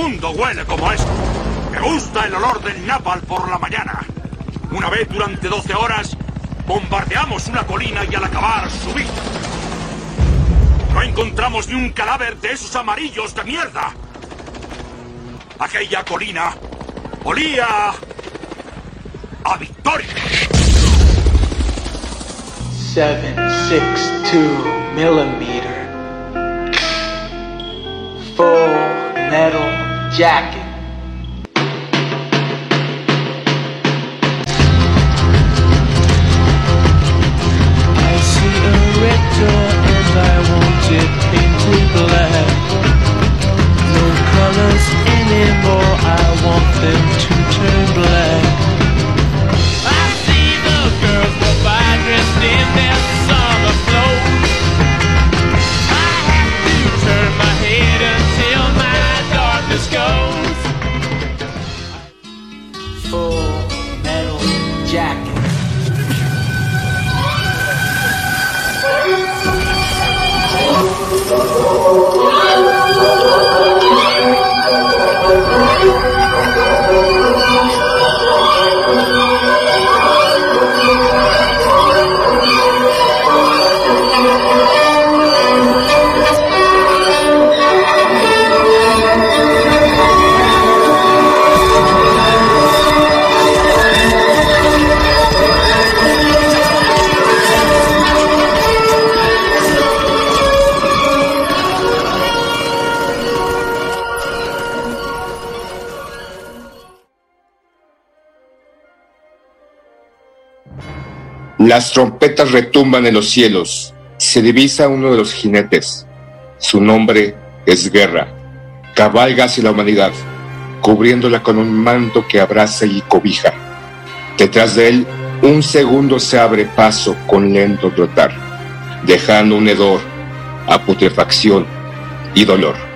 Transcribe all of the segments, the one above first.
Mundo huele como esto. Me gusta el olor del napalm por la mañana. Una vez durante 12 horas bombardeamos una colina y al acabar subí. No encontramos ni un cadáver de esos amarillos de mierda. Aquella colina olía a victoria. 762 millimeter full metal jacket. I see a red door and I want it painted black. No colors anymore, I want them to turn black. Oh, my God. Las trompetas retumban en los cielos. Se divisa uno de los jinetes. Su nombre es Guerra. Cabalga hacia la humanidad, cubriéndola con un manto que abraza y cobija. Detrás de él, un segundo se abre paso con lento trotar, dejando un hedor a putrefacción y dolor.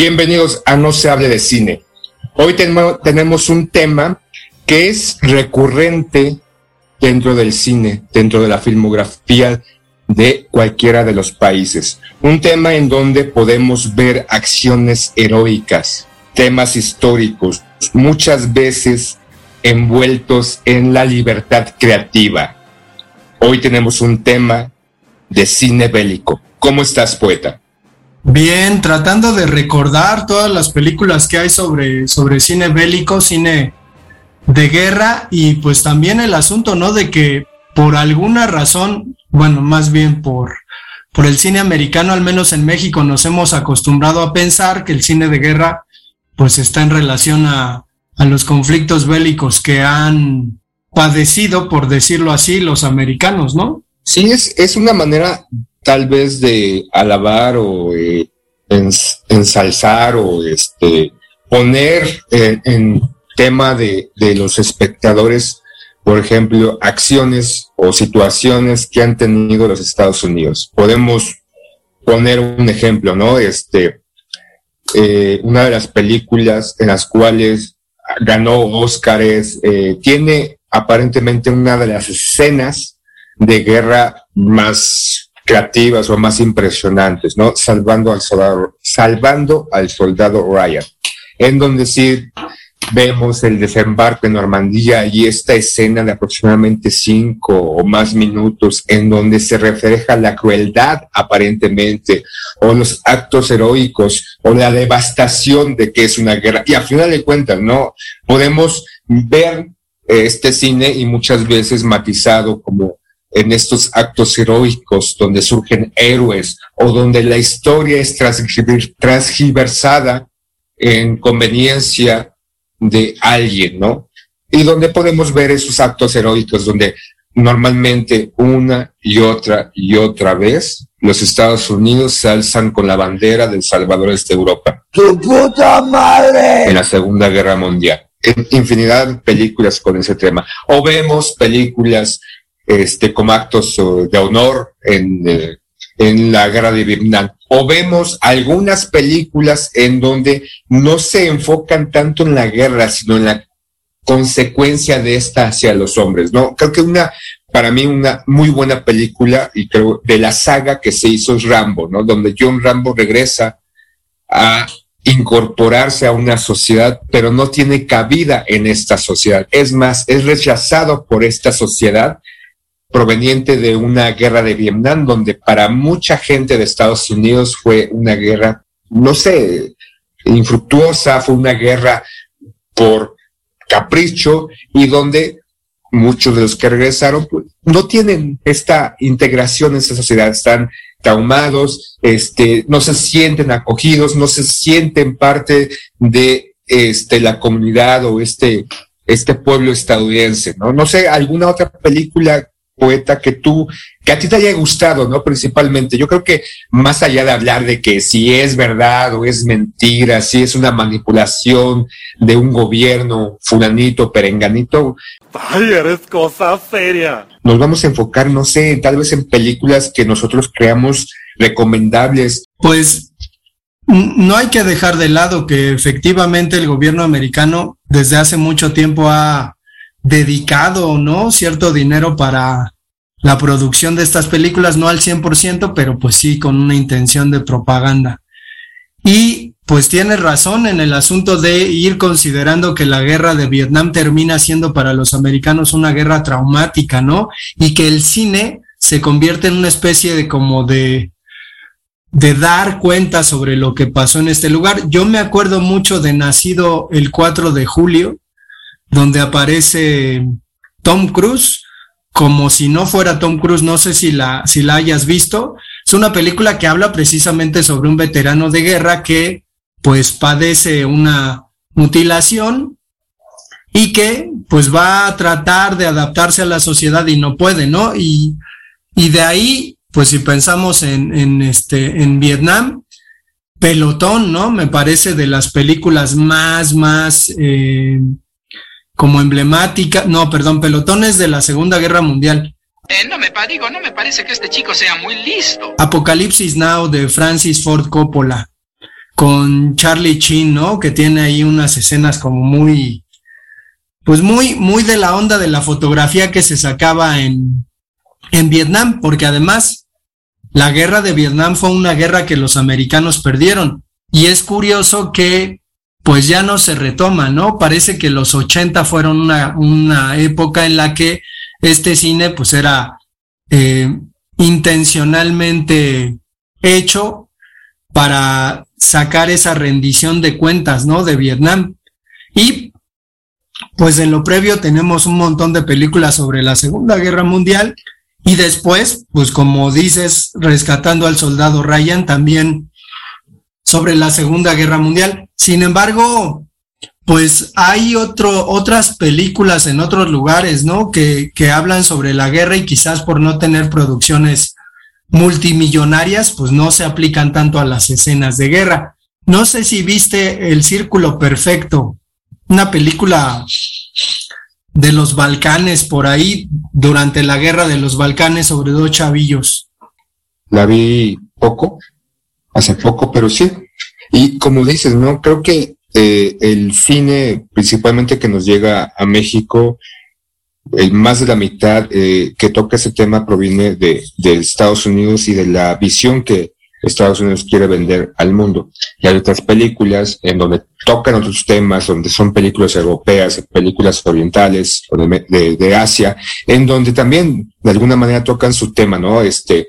Bienvenidos a No se hable de cine. Hoy tenemo- tenemos un tema que es recurrente dentro del cine, dentro de la filmografía de cualquiera de los países. Un tema en donde podemos ver acciones heroicas, temas históricos, muchas veces envueltos en la libertad creativa. Hoy tenemos un tema de cine bélico. ¿Cómo estás, poeta? Bien, tratando de recordar todas las películas que hay sobre, sobre cine bélico, cine de guerra y pues también el asunto, ¿no? De que por alguna razón, bueno, más bien por, por el cine americano, al menos en México, nos hemos acostumbrado a pensar que el cine de guerra pues está en relación a, a los conflictos bélicos que han padecido, por decirlo así, los americanos, ¿no? Sí, es, es una manera tal vez de alabar o eh, ens- ensalzar o este poner en, en tema de, de los espectadores, por ejemplo, acciones o situaciones que han tenido los Estados Unidos. Podemos poner un ejemplo, ¿no? Este, eh, una de las películas en las cuales ganó Óscares, eh, tiene aparentemente una de las escenas de guerra más creativas o más impresionantes, ¿no? Salvando al soldado, salvando al soldado Ryan, en donde sí vemos el desembarco en Normandía y esta escena de aproximadamente cinco o más minutos en donde se refleja la crueldad aparentemente o los actos heroicos o la devastación de que es una guerra. Y a final de cuentas, ¿no? Podemos ver este cine y muchas veces matizado como en estos actos heroicos donde surgen héroes o donde la historia es transgiversada en conveniencia de alguien, ¿no? Y donde podemos ver esos actos heroicos donde normalmente una y otra y otra vez los Estados Unidos se alzan con la bandera del Salvador de Europa. ¡Tu puta madre! En la Segunda Guerra Mundial. En infinidad de películas con ese tema. O vemos películas este, como actos de honor en, eh, en la guerra de Vietnam. O vemos algunas películas en donde no se enfocan tanto en la guerra, sino en la consecuencia de esta hacia los hombres, ¿no? Creo que una, para mí, una muy buena película, y creo, de la saga que se hizo es Rambo, ¿no? Donde John Rambo regresa a incorporarse a una sociedad, pero no tiene cabida en esta sociedad. Es más, es rechazado por esta sociedad proveniente de una guerra de Vietnam, donde para mucha gente de Estados Unidos fue una guerra, no sé, infructuosa, fue una guerra por capricho y donde muchos de los que regresaron pues, no tienen esta integración en esa sociedad, están traumados, este, no se sienten acogidos, no se sienten parte de este, la comunidad o este, este pueblo estadounidense, ¿no? No sé, alguna otra película poeta que tú, que a ti te haya gustado, ¿no? Principalmente. Yo creo que más allá de hablar de que si es verdad o es mentira, si es una manipulación de un gobierno fulanito, perenganito. Ay, eres cosa seria. Nos vamos a enfocar, no sé, tal vez en películas que nosotros creamos recomendables. Pues no hay que dejar de lado que efectivamente el gobierno americano desde hace mucho tiempo ha dedicado, ¿no? Cierto dinero para la producción de estas películas, no al 100%, pero pues sí con una intención de propaganda. Y pues tiene razón en el asunto de ir considerando que la guerra de Vietnam termina siendo para los americanos una guerra traumática, ¿no? Y que el cine se convierte en una especie de como de de dar cuenta sobre lo que pasó en este lugar. Yo me acuerdo mucho de Nacido el 4 de julio, donde aparece Tom Cruise, como si no fuera Tom Cruise, no sé si la, si la hayas visto. Es una película que habla precisamente sobre un veterano de guerra que pues padece una mutilación y que pues va a tratar de adaptarse a la sociedad y no puede, ¿no? Y, y de ahí, pues si pensamos en, este, en Vietnam, Pelotón, ¿no? Me parece de las películas más, más eh, como emblemática, no, perdón, pelotones de la Segunda Guerra Mundial. Eh, no me digo, no me parece que este chico sea muy listo. Apocalipsis Now de Francis Ford Coppola con Charlie Chin, ¿no? Que tiene ahí unas escenas como muy, pues muy, muy de la onda de la fotografía que se sacaba en, en Vietnam, porque además la guerra de Vietnam fue una guerra que los americanos perdieron. Y es curioso que pues ya no se retoma, ¿no? Parece que los 80 fueron una, una época en la que este cine pues era eh, intencionalmente hecho para sacar esa rendición de cuentas, ¿no? De Vietnam. Y pues en lo previo tenemos un montón de películas sobre la Segunda Guerra Mundial y después, pues como dices, rescatando al soldado Ryan, también sobre la Segunda Guerra Mundial. Sin embargo, pues hay otro, otras películas en otros lugares, ¿no? Que, que hablan sobre la guerra y quizás por no tener producciones multimillonarias, pues no se aplican tanto a las escenas de guerra. No sé si viste El Círculo Perfecto, una película de los Balcanes por ahí durante la guerra de los Balcanes sobre dos chavillos. La vi poco, hace poco, pero sí. Y como dices, ¿no? Creo que eh, el cine, principalmente que nos llega a México, el más de la mitad eh, que toca ese tema proviene de, de, Estados Unidos y de la visión que Estados Unidos quiere vender al mundo. Y hay otras películas en donde tocan otros temas, donde son películas europeas, películas orientales de, de, de Asia, en donde también de alguna manera tocan su tema, ¿no? Este,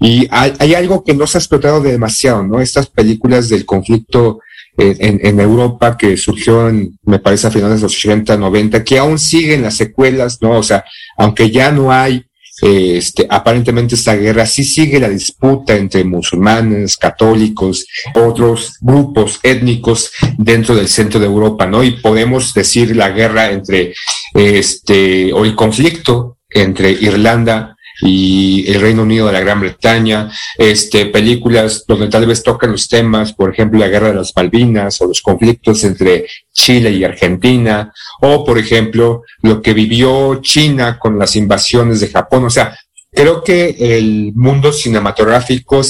y hay, hay, algo que no se ha explotado demasiado, ¿no? Estas películas del conflicto en, en, Europa que surgió, en, me parece, a finales de los 80, 90, que aún siguen las secuelas, ¿no? O sea, aunque ya no hay este, aparentemente esta guerra sí sigue la disputa entre musulmanes, católicos, otros grupos étnicos dentro del centro de Europa, ¿no? Y podemos decir la guerra entre, este, o el conflicto entre Irlanda y el Reino Unido de la Gran Bretaña, este, películas donde tal vez tocan los temas, por ejemplo, la guerra de las Malvinas o los conflictos entre Chile y Argentina, o por ejemplo, lo que vivió China con las invasiones de Japón. O sea, creo que el mundo cinematográfico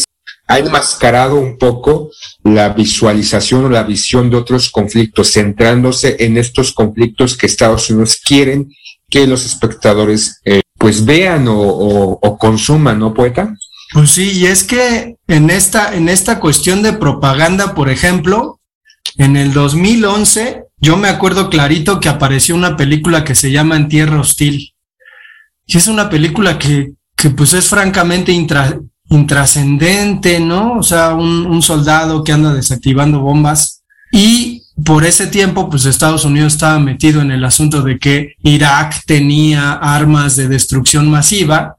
ha enmascarado un poco la visualización o la visión de otros conflictos, centrándose en estos conflictos que Estados Unidos quieren que los espectadores eh, pues vean o, consuman, ¿no, poeta? Pues sí, y es que en esta, en esta cuestión de propaganda, por ejemplo, en el 2011, yo me acuerdo clarito que apareció una película que se llama En Tierra Hostil. Y es una película que, que pues es francamente intra, intrascendente, ¿no? O sea, un, un soldado que anda desactivando bombas. Y por ese tiempo, pues Estados Unidos estaba metido en el asunto de que Irak tenía armas de destrucción masiva.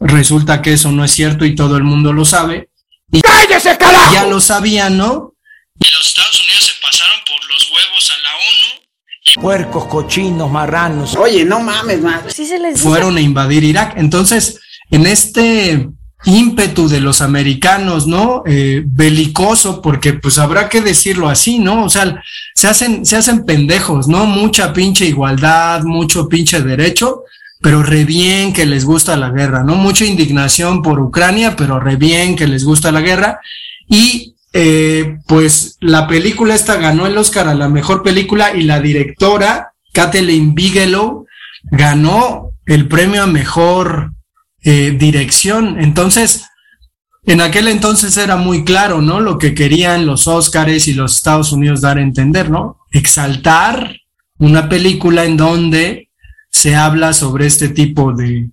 Resulta que eso no es cierto y todo el mundo lo sabe. Y ¡Cállese, carajo! Ya lo sabían, ¿no? Y los Estados Unidos se pasaron por los huevos a la ONU. Y... Puercos, cochinos, marranos. Oye, no mames, man. Sí se les Fueron a invadir Irak. Entonces, en este ímpetu de los americanos, ¿no? Eh, belicoso, porque pues habrá que decirlo así, ¿no? O sea, se hacen, se hacen pendejos, ¿no? Mucha pinche igualdad, mucho pinche derecho, pero re bien que les gusta la guerra, ¿no? Mucha indignación por Ucrania, pero re bien que les gusta la guerra. Y eh, pues la película esta ganó el Oscar a la mejor película y la directora, Kathleen Bigelow, ganó el premio a mejor eh, dirección. Entonces, en aquel entonces era muy claro, ¿no? Lo que querían los Óscares y los Estados Unidos dar a entender, ¿no? Exaltar una película en donde se habla sobre este tipo de,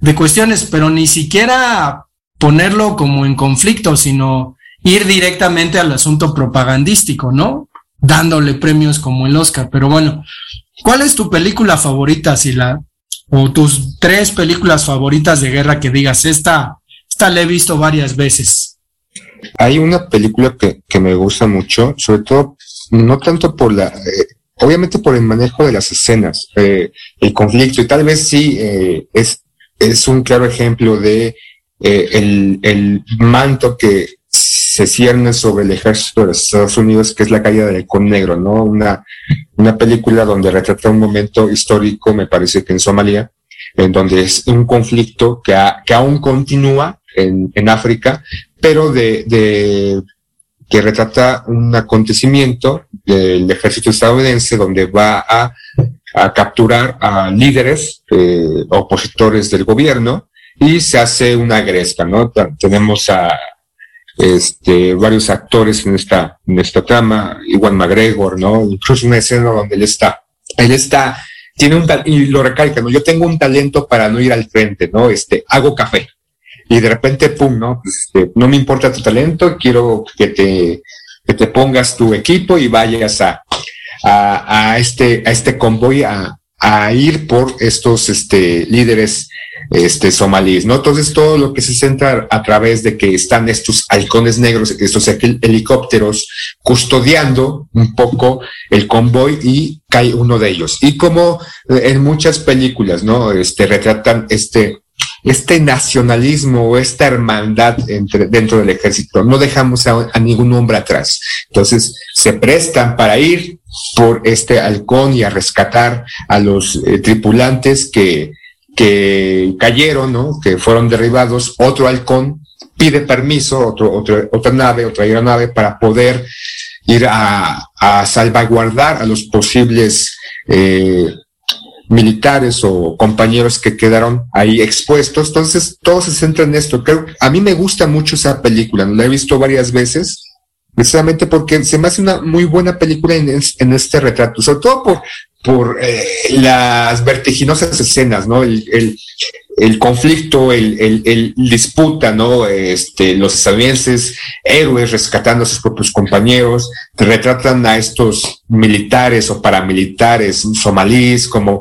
de cuestiones, pero ni siquiera ponerlo como en conflicto, sino ir directamente al asunto propagandístico, ¿no? Dándole premios como el Oscar. Pero bueno, ¿cuál es tu película favorita, si la o tus tres películas favoritas de guerra que digas, esta, esta la he visto varias veces. Hay una película que, que me gusta mucho, sobre todo, no tanto por la, eh, obviamente por el manejo de las escenas, eh, el conflicto, y tal vez sí eh, es, es un claro ejemplo de el, el manto que se cierne sobre el ejército de los Estados Unidos, que es la caída del halcón negro, ¿no? Una, una película donde retrata un momento histórico, me parece que en Somalia, en donde es un conflicto que, que aún continúa en, en África, pero de, de, que retrata un acontecimiento del ejército estadounidense donde va a, a capturar a líderes eh, opositores del gobierno y se hace una gresca, ¿no? Tenemos a este, varios actores en esta, en esta trama, Iwan McGregor, ¿no? Incluso una escena donde él está, él está, tiene un, y lo recalca, ¿no? Yo tengo un talento para no ir al frente, ¿no? Este, hago café. Y de repente, pum, ¿no? Pues, este, no me importa tu talento, quiero que te, que te pongas tu equipo y vayas a, a, a este, a este convoy a, a ir por estos, este, líderes este, somalíes, ¿no? Entonces todo lo que se centra a través de que están estos halcones negros, estos helicópteros custodiando un poco el convoy y cae uno de ellos. Y como en muchas películas, ¿no? Este, retratan este, este nacionalismo o esta hermandad entre, dentro del ejército. No dejamos a, ningún hombre atrás. Entonces se prestan para ir por este halcón y a rescatar a los eh, tripulantes que, que cayeron, ¿no? Que fueron derribados, otro halcón pide permiso, otro, otro, otra nave, otra aeronave para poder ir a, a salvaguardar a los posibles eh, militares o compañeros que quedaron ahí expuestos. Entonces, todo se centra en esto. Creo, a mí me gusta mucho esa película, la he visto varias veces, precisamente porque se me hace una muy buena película en, en este retrato, sobre todo por, por eh, las vertiginosas escenas, ¿no? El, el, el conflicto, el, disputa, ¿no? Este, los estadounidenses, héroes rescatando a sus propios compañeros, retratan a estos militares o paramilitares somalíes como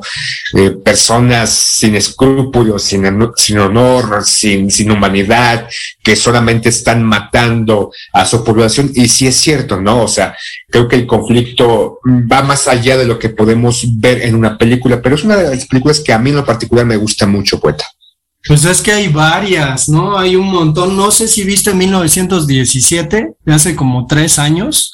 eh, personas sin escrúpulos, sin, honor, sin, sin humanidad, que solamente están matando a su población. Y sí es cierto, ¿no? O sea, creo que el conflicto va más allá de lo que podemos ver en una película, pero es una de las películas que a mí en lo particular me gusta mucho, poeta. Pues es que hay varias, ¿no? Hay un montón. No sé si viste 1917, de hace como tres años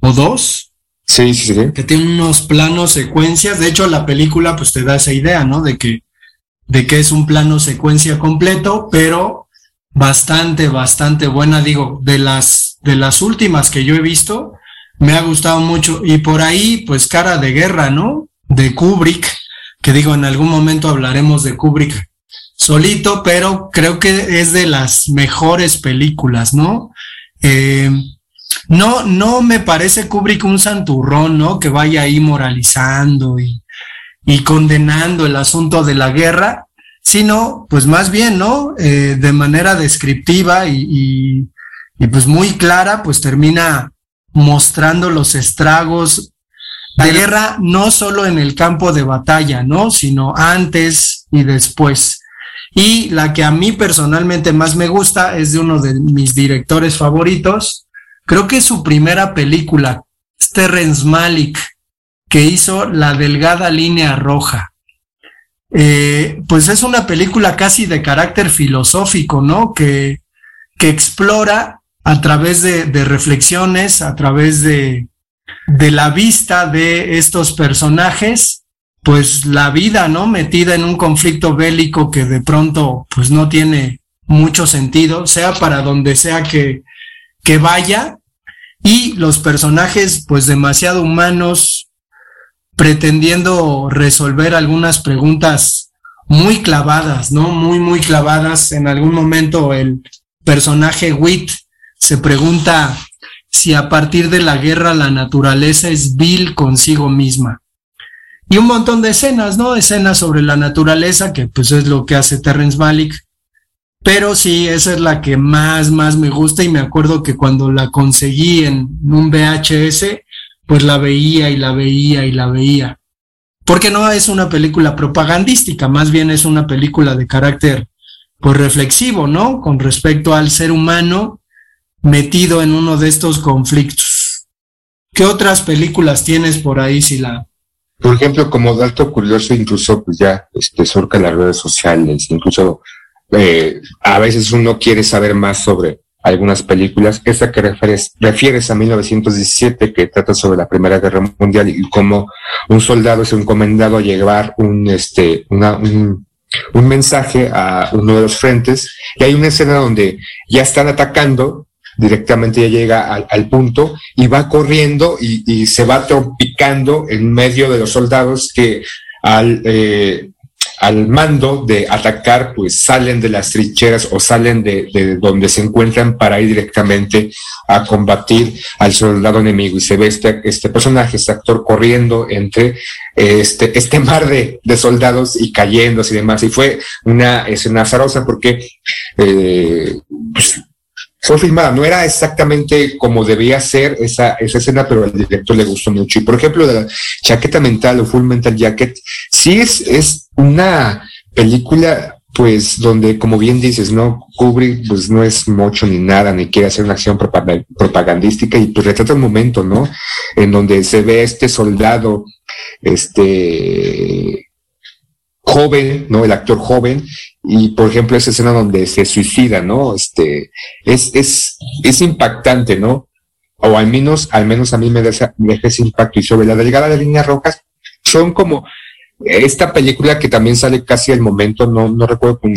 o dos. Sí, sí, sí. Que tiene unos planos secuencias. De hecho, la película pues te da esa idea, ¿no? De que, de que es un plano secuencia completo, pero bastante, bastante buena. Digo, de las, de las últimas que yo he visto, me ha gustado mucho. Y por ahí, pues cara de guerra, ¿no? De Kubrick, que digo, en algún momento hablaremos de Kubrick solito, pero creo que es de las mejores películas, ¿no? Eh, no, no me parece Kubrick un santurrón, ¿no? Que vaya ahí moralizando y, y condenando el asunto de la guerra, sino, pues más bien, ¿no? Eh, de manera descriptiva y, y, y pues muy clara, pues termina mostrando los estragos la guerra no solo en el campo de batalla, ¿no? Sino antes y después. Y la que a mí personalmente más me gusta es de uno de mis directores favoritos. Creo que es su primera película, Terrence Malick, que hizo La Delgada Línea Roja. Eh, pues es una película casi de carácter filosófico, ¿no? Que, que explora a través de, de reflexiones, a través de, de la vista de estos personajes, pues la vida, ¿no? Metida en un conflicto bélico que de pronto pues no tiene mucho sentido, sea para donde sea que, que vaya, y los personajes pues demasiado humanos, pretendiendo resolver algunas preguntas muy clavadas, ¿no? Muy, muy clavadas. En algún momento el personaje Wit se pregunta si a partir de la guerra la naturaleza es vil consigo misma. Y un montón de escenas, ¿no? Escenas sobre la naturaleza, que pues es lo que hace Terrence Malick. Pero sí, esa es la que más, más me gusta y me acuerdo que cuando la conseguí en un VHS, pues la veía y la veía y la veía. Porque no es una película propagandística, más bien es una película de carácter pues reflexivo, ¿no? Con respecto al ser humano metido en uno de estos conflictos. ¿Qué otras películas tienes por ahí, Sila? Por ejemplo, como dato curioso, incluso pues ya este, surca las redes sociales, incluso eh, a veces uno quiere saber más sobre algunas películas. Esa que refieres, refieres a 1917, que trata sobre la Primera Guerra Mundial y cómo un soldado es encomendado a llevar un, este, una, un, un mensaje a uno de los frentes. Y hay una escena donde ya están atacando directamente ya llega al, punto y va corriendo y, se va trompicando en medio de los soldados que al, eh, al mando de atacar, pues salen de las trincheras o salen de, de, donde se encuentran para ir directamente a combatir al soldado enemigo. Y se ve este, este personaje, este actor corriendo entre este, este mar de, de soldados y cayendo y demás. Y fue una escena azarosa porque eh, pues, fue filmada, no era exactamente como debía ser esa, esa escena, pero al director le gustó mucho. Y por ejemplo, la chaqueta mental o Full Mental Jacket, sí es, es una película, pues, donde, como bien dices, ¿no? Kubrick, pues, no es mucho ni nada, ni quiere hacer una acción propagandística y pues retrata un momento, ¿no? En donde se ve este soldado, este, joven, ¿no? El actor joven, y por ejemplo esa escena donde se suicida, ¿no? Este, es, es, es impactante, ¿no? O al menos, al menos a mí me deja, ese impacto. Y sobre la delgada de líneas rojas, son como esta película que también sale casi al momento, no, no recuerdo con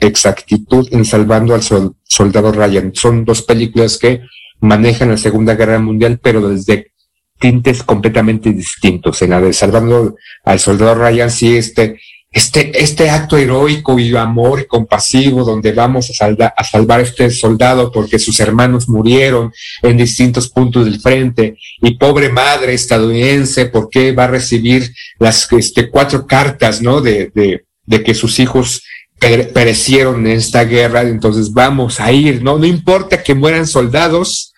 exactitud, en Salvando al Sol, Soldado Ryan. Son dos películas que manejan la Segunda Guerra Mundial, pero desde tintes completamente distintos. En la de Salvando al Soldado Ryan, sí, este, este, este acto heroico y amor compasivo donde vamos a, salda, a salvar a este soldado porque sus hermanos murieron en distintos puntos del frente y pobre madre estadounidense, ¿por qué va a recibir las este, cuatro cartas, ¿no? De, de, de que sus hijos perecieron en esta guerra, entonces vamos a ir, ¿no? No importa que mueran soldados,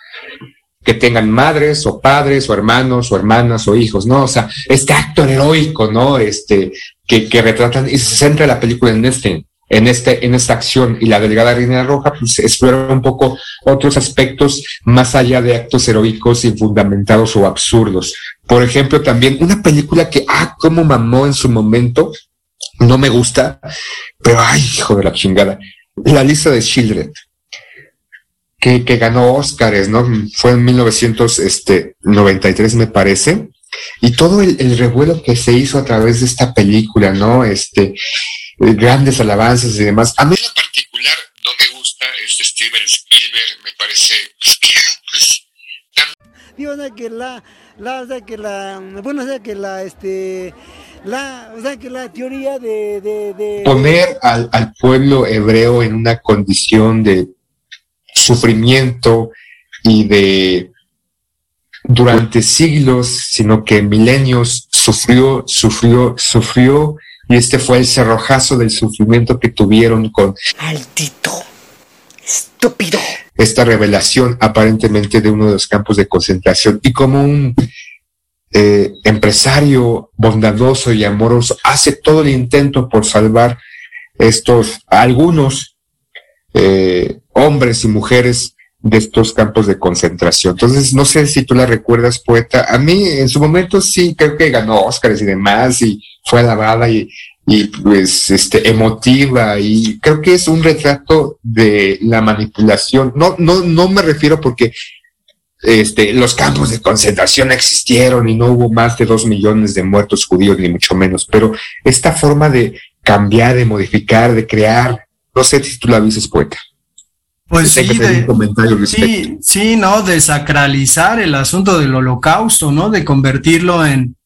que tengan madres o padres o hermanos o hermanas o hijos, ¿no? O sea, este acto heroico, ¿no? Este, que, que retratan y se centra la película en este, en este, en esta acción y la delegada Reina Roja, pues explora un poco otros aspectos más allá de actos heroicos infundamentados o absurdos. Por ejemplo, también una película que, ah, cómo mamó en su momento, no me gusta, pero ay, hijo de la chingada, la lista de Children que, que ganó Óscares, ¿no? Fue en 1993, me parece. Y todo el, el, revuelo que se hizo a través de esta película, ¿no? Este, grandes alabanzas y demás. A mí en particular no me gusta este Steven Spielberg, me parece pues, que, pues, Digo, o sea, que la, la, o sea, que la, bueno, o sea, que la, este, la, o sea, que la teoría de... de, de... Poner al, al pueblo hebreo en una condición de sufrimiento y de durante siglos, sino que milenios sufrió, sufrió, sufrió, y este fue el cerrojazo del sufrimiento que tuvieron con Altito, estúpido. Esta revelación aparentemente de uno de los campos de concentración y como un eh, empresario bondadoso y amoroso hace todo el intento por salvar estos, algunos eh, hombres y mujeres de estos campos de concentración. Entonces, no sé si tú la recuerdas, poeta. A mí, en su momento, sí, creo que ganó Óscares y demás, y fue alabada y, y pues, este, emotiva, y creo que es un retrato de la manipulación. No, no, no me refiero porque este, los campos de concentración existieron y no hubo más de dos millones de muertos judíos, ni mucho menos, pero esta forma de cambiar, de modificar, de crear, no sé si tú la dices, poeta. Pues sí, de, sí, sí, ¿no? De sacralizar el asunto del holocausto, ¿no? De convertirlo en,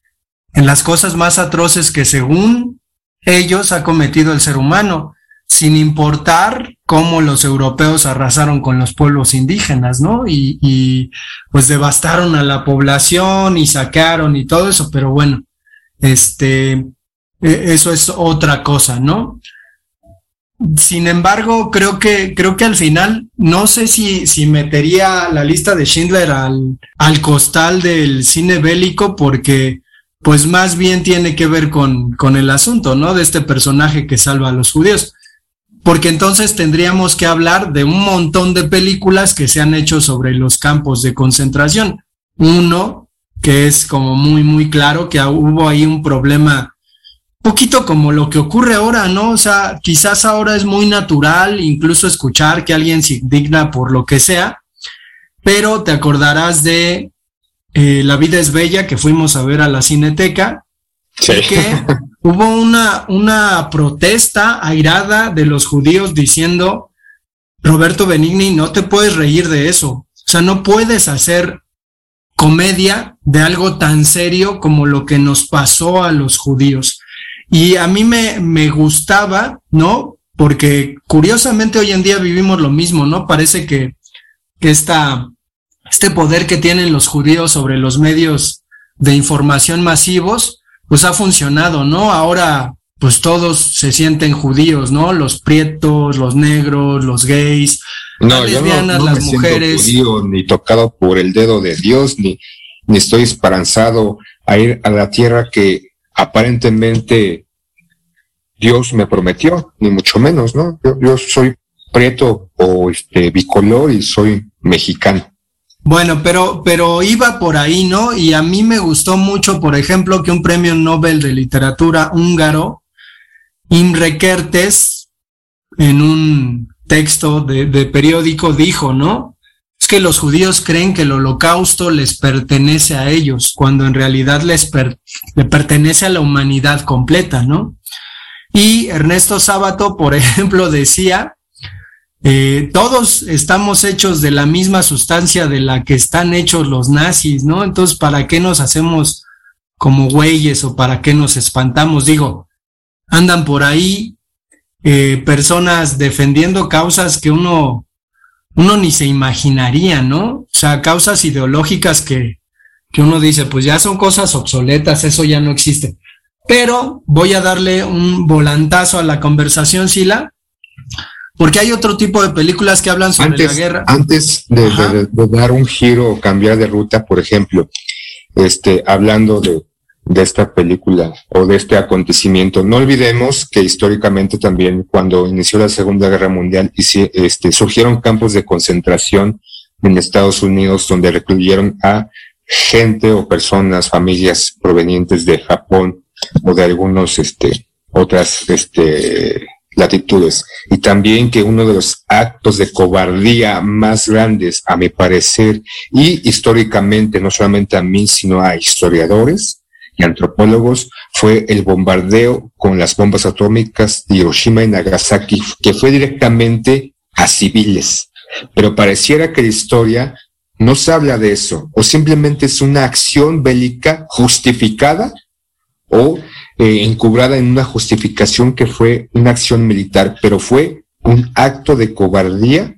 en las cosas más atroces que según ellos ha cometido el ser humano, sin importar cómo los europeos arrasaron con los pueblos indígenas, ¿no? Y, y pues devastaron a la población y saquearon y todo eso, pero bueno, este, eso es otra cosa, ¿no? Sin embargo, creo que, creo que al final, no sé si, si metería la lista de Schindler al, al costal del cine bélico, porque pues más bien tiene que ver con, con el asunto, ¿no? De este personaje que salva a los judíos. Porque entonces tendríamos que hablar de un montón de películas que se han hecho sobre los campos de concentración. Uno, que es como muy, muy claro que hubo ahí un problema poquito como lo que ocurre ahora, ¿no? O sea, quizás ahora es muy natural incluso escuchar que alguien se indigna por lo que sea, pero te acordarás de eh, La vida es bella que fuimos a ver a la cineteca, sí. que hubo una, una protesta airada de los judíos diciendo, Roberto Benigni, no te puedes reír de eso, o sea, no puedes hacer comedia de algo tan serio como lo que nos pasó a los judíos. Y a mí me, me gustaba, ¿no? Porque curiosamente hoy en día vivimos lo mismo, ¿no? Parece que, que esta, este poder que tienen los judíos sobre los medios de información masivos, pues ha funcionado, ¿no? Ahora, pues todos se sienten judíos, ¿no? Los prietos, los negros, los gays, no, las lesbianas, no, no las mujeres. Judío, ni tocado por el dedo de Dios, ni, ni estoy esperanzado a ir a la tierra que aparentemente Dios me prometió, ni mucho menos, ¿no? Yo, soy prieto o este bicolor y soy mexicano. Bueno, pero, pero iba por ahí, ¿no? Y a mí me gustó mucho, por ejemplo, que un premio Nobel de literatura húngaro, Imre Kertész, en un texto de, de periódico dijo, ¿no? Es que los judíos creen que el holocausto les pertenece a ellos, cuando en realidad les per le pertenece a la humanidad completa, ¿no? Y Ernesto Sábato, por ejemplo, decía eh, todos estamos hechos de la misma sustancia de la que están hechos los nazis, ¿no? Entonces, ¿para qué nos hacemos como güeyes o para qué nos espantamos? Digo, andan por ahí eh, personas defendiendo causas que uno, uno ni se imaginaría, ¿no? O sea, causas ideológicas que, que uno dice, pues ya son cosas obsoletas, eso ya no existe. Pero voy a darle un volantazo a la conversación, Sila, porque hay otro tipo de películas que hablan sobre antes, la guerra. Antes de, de- de dar un giro o cambiar de ruta, por ejemplo, este, hablando de, de esta película o de este acontecimiento, no olvidemos que históricamente también cuando inició la Segunda Guerra Mundial este, surgieron campos de concentración en Estados Unidos donde recluyeron a gente o personas, familias provenientes de Japón o de algunos, este, otras, este, latitudes. Y también que uno de los actos de cobardía más grandes, a mi parecer, y históricamente, no solamente a mí, sino a historiadores y antropólogos, fue el bombardeo con las bombas atómicas de Hiroshima y Nagasaki, que fue directamente a civiles. Pero pareciera que la historia no se habla de eso, o simplemente es una acción bélica justificada o eh, encubrada en una justificación que fue una acción militar, pero fue un acto de cobardía,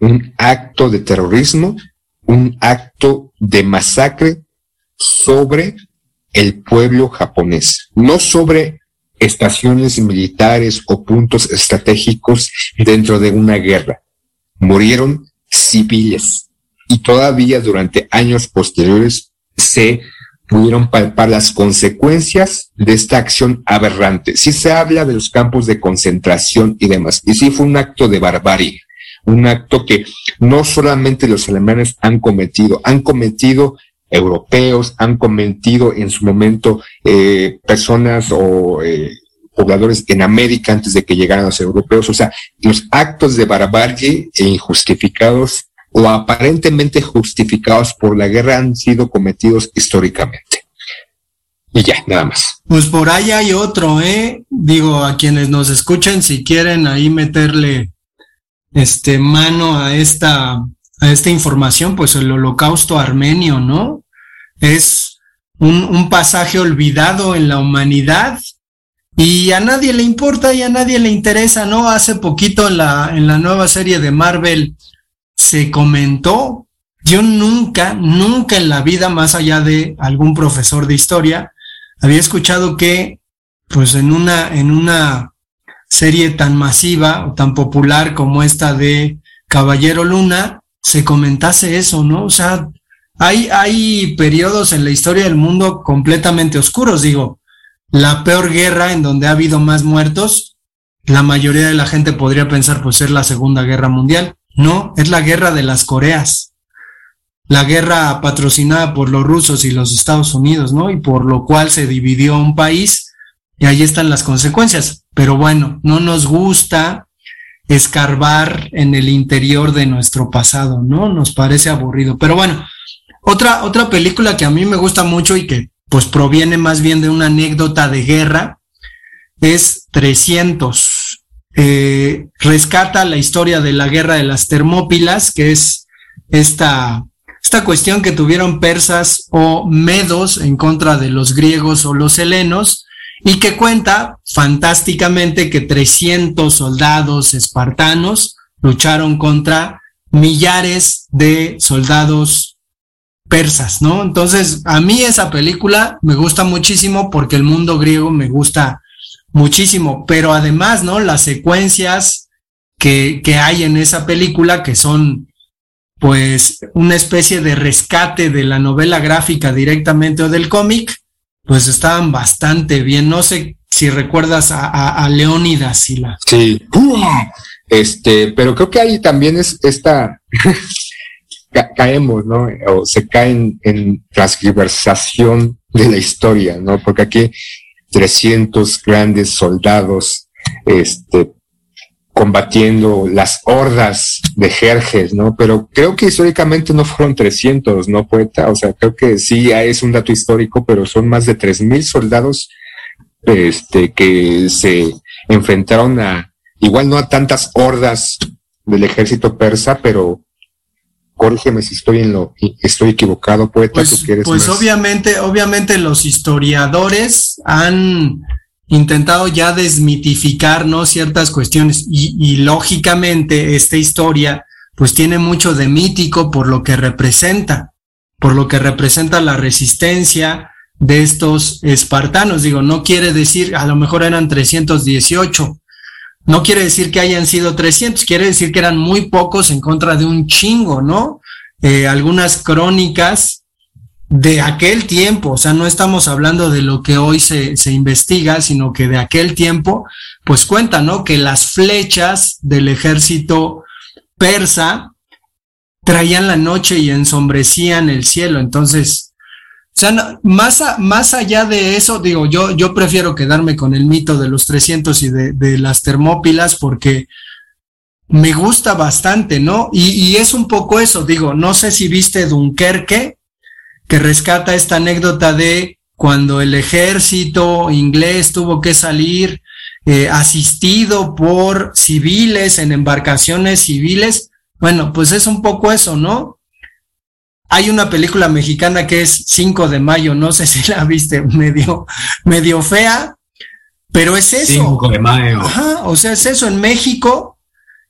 un acto de terrorismo, un acto de masacre sobre el pueblo japonés, no sobre estaciones militares o puntos estratégicos dentro de una guerra. Murieron civiles y todavía durante años posteriores se pudieron palpar las consecuencias de esta acción aberrante. Sí se habla de los campos de concentración y demás, y sí fue un acto de barbarie, un acto que no solamente los alemanes han cometido, han cometido europeos, han cometido en su momento eh, personas o eh, pobladores en América antes de que llegaran los europeos. O sea, los actos de barbarie e injustificados o aparentemente justificados por la guerra han sido cometidos históricamente. Y ya, nada más. Pues por ahí hay otro, ¿eh? Digo, a quienes nos escuchen, si quieren ahí meterle este mano a esta, a esta información, pues el holocausto armenio, ¿no? Es un, un pasaje olvidado en la humanidad y a nadie le importa y a nadie le interesa, ¿no? Hace poquito en la, en la nueva serie de Marvel se comentó, yo nunca, nunca en la vida, más allá de algún profesor de historia, había escuchado que, pues en una, en una serie tan masiva o tan popular como esta de Caballero Luna, se comentase eso, ¿no? O sea, hay, hay periodos en la historia del mundo completamente oscuros, digo, la peor guerra en donde ha habido más muertos, la mayoría de la gente podría pensar pues es la Segunda Guerra Mundial. No, es la guerra de las Coreas. La guerra patrocinada por los rusos y los Estados Unidos, ¿no? Y por lo cual se dividió un país y ahí están las consecuencias. Pero bueno, no nos gusta escarbar en el interior de nuestro pasado, ¿no? Nos parece aburrido. Pero bueno, otra, otra película que a mí me gusta mucho y que pues proviene más bien de una anécdota de guerra es 300. Eh, rescata la historia de la guerra de las Termópilas, que es esta, esta cuestión que tuvieron persas o medos en contra de los griegos o los helenos, y que cuenta fantásticamente que 300 soldados espartanos lucharon contra millares de soldados persas, ¿no? Entonces, a mí esa película me gusta muchísimo porque el mundo griego me gusta muchísimo, pero además, ¿no? Las secuencias que, que hay en esa película que son pues una especie de rescate de la novela gráfica directamente o del cómic, pues estaban bastante bien. No sé si recuerdas a, a, Leónidas y la. Sí. Este, pero creo que ahí también es esta ca caemos, ¿no? O se caen en transgiversación de la historia, ¿no? Porque aquí 300 grandes soldados, este, combatiendo las hordas de Jerjes, ¿no? Pero creo que históricamente no fueron 300, ¿no, poeta? O sea, creo que sí es un dato histórico, pero son más de 3.000 soldados, este, que se enfrentaron a, igual no a tantas hordas del ejército persa, pero corrígeme si estoy en lo estoy equivocado, poeta, Pues, tú que eres pues más- obviamente, obviamente los historiadores han intentado ya desmitificar ¿no? ciertas cuestiones y, y lógicamente esta historia pues tiene mucho de mítico por lo que representa, por lo que representa la resistencia de estos espartanos. Digo, no quiere decir, a lo mejor eran 318, no quiere decir que hayan sido 300, quiere decir que eran muy pocos en contra de un chingo, ¿no? Eh, algunas crónicas de aquel tiempo, o sea, no estamos hablando de lo que hoy se, se investiga, sino que de aquel tiempo, pues cuenta, ¿no? Que las flechas del ejército persa traían la noche y ensombrecían el cielo, entonces, o sea, no- más, a- más allá de eso, digo, yo, yo prefiero quedarme con el mito de los 300 y de, de las termópilas porque me gusta bastante, ¿no? Y, y es un poco eso, digo, no sé si viste Dunkerque, que rescata esta anécdota de cuando el ejército inglés tuvo que salir eh, asistido por civiles en embarcaciones civiles. Bueno, pues es un poco eso, ¿no? Hay una película mexicana que es 5 de mayo, no sé si la viste, medio, medio fea, pero es eso. 5 de mayo. Ajá, o sea, es eso. En México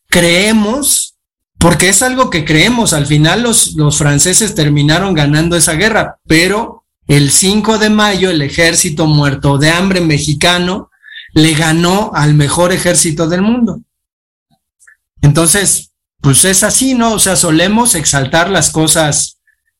creemos, porque es algo que creemos, al final los, los franceses terminaron ganando esa guerra, pero el 5 de mayo el ejército muerto de hambre mexicano le ganó al mejor ejército del mundo. Entonces, pues es así, ¿no? O sea, solemos exaltar las cosas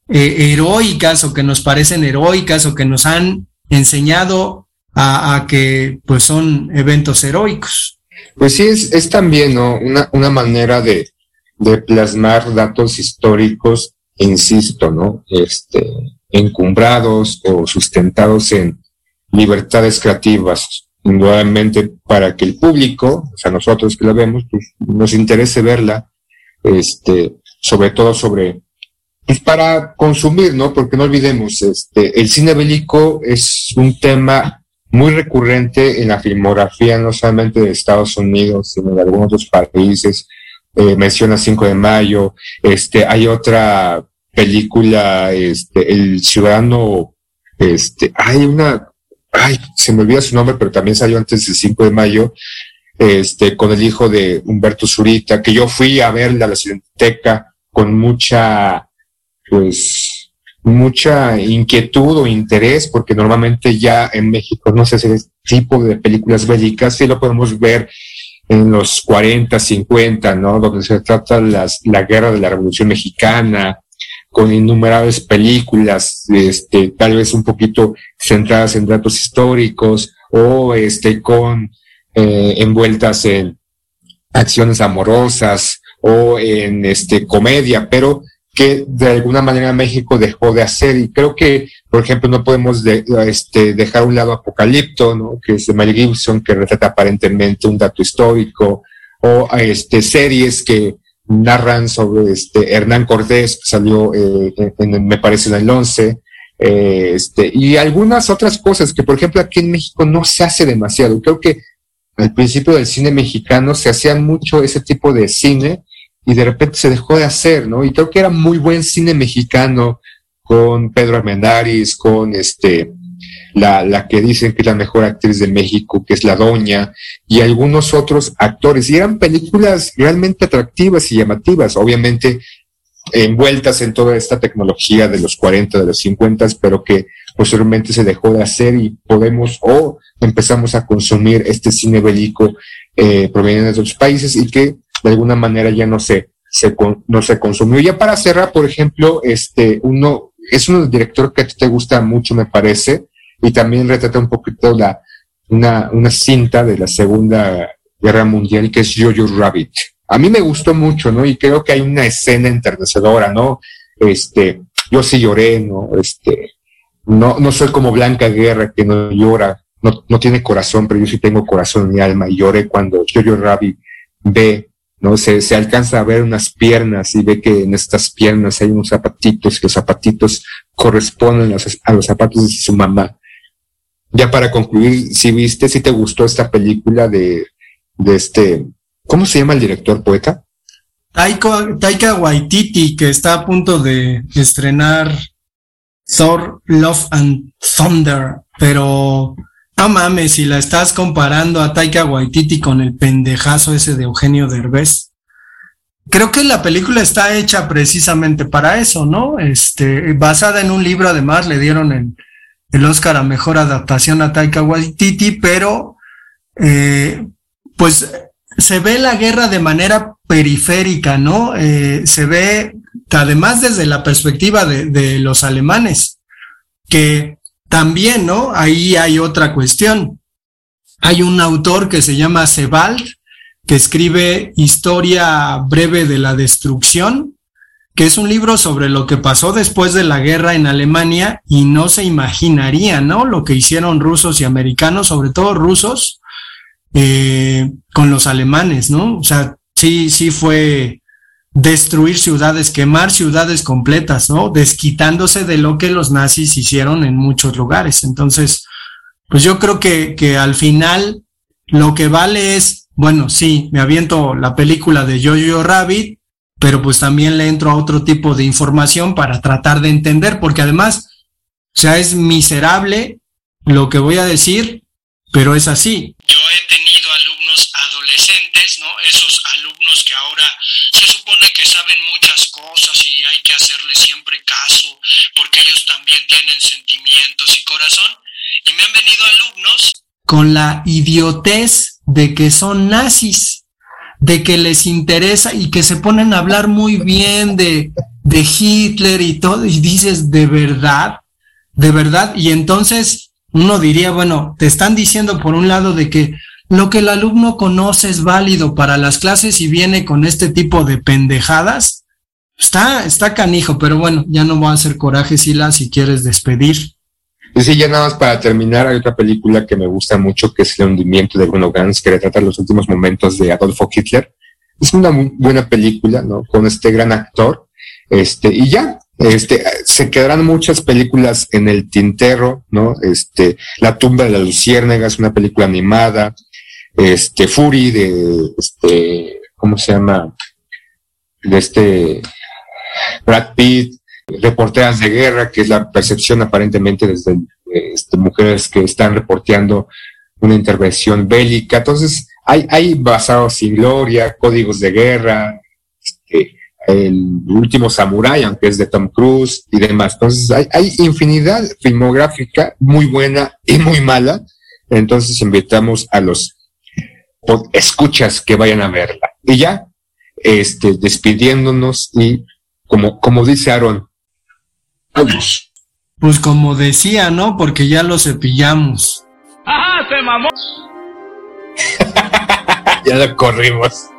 eh, heroicas o que nos parecen heroicas o que nos han enseñado a, que pues son eventos heroicos. Pues sí, es, es también ¿no? una, una manera de, de plasmar datos históricos, insisto, ¿no? Este, encumbrados o sustentados en libertades creativas, indudablemente para que el público, o sea, nosotros que la vemos, pues nos interese verla, este, sobre todo sobre, pues para consumir, ¿no? Porque no olvidemos, este, el cine bélico es un tema muy recurrente en la filmografía, no solamente de Estados Unidos, sino de algunos otros países. Eh, menciona 5 de mayo, este, hay otra película, este, El Ciudadano, este, hay una, ay, se me olvida su nombre, pero también salió antes del 5 de mayo, este, con el hijo de Humberto Zurita, que yo fui a verla a la Cineteca con mucha, pues, mucha inquietud o interés, porque normalmente ya en México no se hace ese tipo de películas bélicas, sí lo podemos ver en los 40, 50, ¿no? Donde se trata las, la guerra de la Revolución Mexicana, con innumerables películas, este, tal vez un poquito centradas en datos históricos o este, con eh, envueltas en acciones amorosas o en este, comedia, pero que de alguna manera México dejó de hacer. Y creo que, por ejemplo, no podemos de, este, dejar un lado Apocalipto, que es de Mel Gibson, que retrata aparentemente un dato histórico, o este, series que narran sobre este Hernán Cortés, que salió, eh, en, en, me parece, en el 11, eh, este, y algunas otras cosas que, por ejemplo, aquí en México no se hace demasiado. Creo que al principio del cine mexicano se hacía mucho ese tipo de cine y de repente se dejó de hacer, ¿no? Y creo que era muy buen cine mexicano con Pedro Armendáriz, con este, la, la que dicen que es la mejor actriz de México, que es la Doña, y algunos otros actores. Y eran películas realmente atractivas y llamativas, obviamente envueltas en toda esta tecnología de los 40, de los 50, pero que posteriormente se dejó de hacer y podemos o empezamos a consumir este cine bélico eh, proveniente de otros países y que de alguna manera ya no se, se no se consumió. Ya para cerrar, por ejemplo, este, uno, es del director que a ti te gusta mucho, me parece, y también retrata un poquito la, una, una cinta de la Segunda Guerra Mundial que es Jojo Rabbit. A mí me gustó mucho, ¿no? Y creo que hay una escena enternecedora, ¿no? Este, yo sí lloré, ¿no? Este, no, no soy como Blanca Guerra que no llora, no, no tiene corazón, pero yo sí tengo corazón en mi alma y lloré cuando Jojo Rabbit ve ¿no? Se, se, alcanza a ver unas piernas y ve que en estas piernas hay unos zapatitos, que los zapatitos corresponden a los, a los zapatos de su mamá. Ya para concluir, si viste, si te gustó esta película de, de este, ¿cómo se llama el director poeta? Taika, Taika Waititi, que está a punto de estrenar Thor, Love and Thunder, pero no mames, si la estás comparando a Taika Waititi con el pendejazo ese de Eugenio Derbez. Creo que la película está hecha precisamente para eso, ¿no? Este, basada en un libro, además le dieron el, el Oscar a mejor adaptación a Taika Waititi, pero eh, pues se ve la guerra de manera periférica, ¿no? Eh, se ve, además desde la perspectiva de, de, los alemanes, que también, ¿no? Ahí hay otra cuestión. Hay un autor que se llama Sebald, que escribe Historia breve de la destrucción, que es un libro sobre lo que pasó después de la guerra en Alemania y no se imaginaría, ¿no? Lo que hicieron rusos y americanos, sobre todo rusos, eh, con los alemanes, ¿no? O sea, sí, sí fue destruir ciudades, quemar ciudades completas, ¿no? Desquitándose de lo que los nazis hicieron en muchos lugares. Entonces, pues yo creo que, que al final lo que vale es, bueno, sí, me aviento la película de Jojo Rabbit, pero pues también le entro a otro tipo de información para tratar de entender, porque además, sea, es miserable lo que voy a decir, pero es así. Yo he tenido alumnos adolescentes, ¿no? Esos porque ellos también tienen sentimientos y corazón. Y me han venido alumnos con la idiotez de que son nazis, de que les interesa y que se ponen a hablar muy bien de, de Hitler y todo, y dices, ¿de verdad? ¿De verdad? Y entonces uno diría, bueno, te están diciendo por un lado de que lo que el alumno conoce es válido para las clases y viene con este tipo de pendejadas. Está, está canijo, pero bueno, ya no voy a hacer coraje, Sila, si quieres despedir. Y sí, ya nada más para terminar, hay otra película que me gusta mucho, que es El hundimiento de Bruno Gans, que retrata los últimos momentos de Adolfo Hitler. Es una muy buena película, ¿no? Con este gran actor. Este, y ya, este, se quedarán muchas películas en el tintero, ¿no? Este, La tumba de la luciérnaga es una película animada. Este, Fury de, este, ¿cómo se llama? De este, Brad Pitt reporteras de guerra, que es la percepción aparentemente desde este, mujeres que están reporteando una intervención bélica. Entonces, hay, basados sin gloria, códigos de guerra, este, el último samurai, aunque es de Tom Cruise y demás. Entonces, hay, hay infinidad filmográfica muy buena y muy mala. Entonces, invitamos a los escuchas que vayan a verla. Y ya, este, despidiéndonos y como, como dice Aaron, Adiós. Pues como decía, ¿no? Porque ya lo cepillamos. ¡Ajá, se mamó! ya lo corrimos.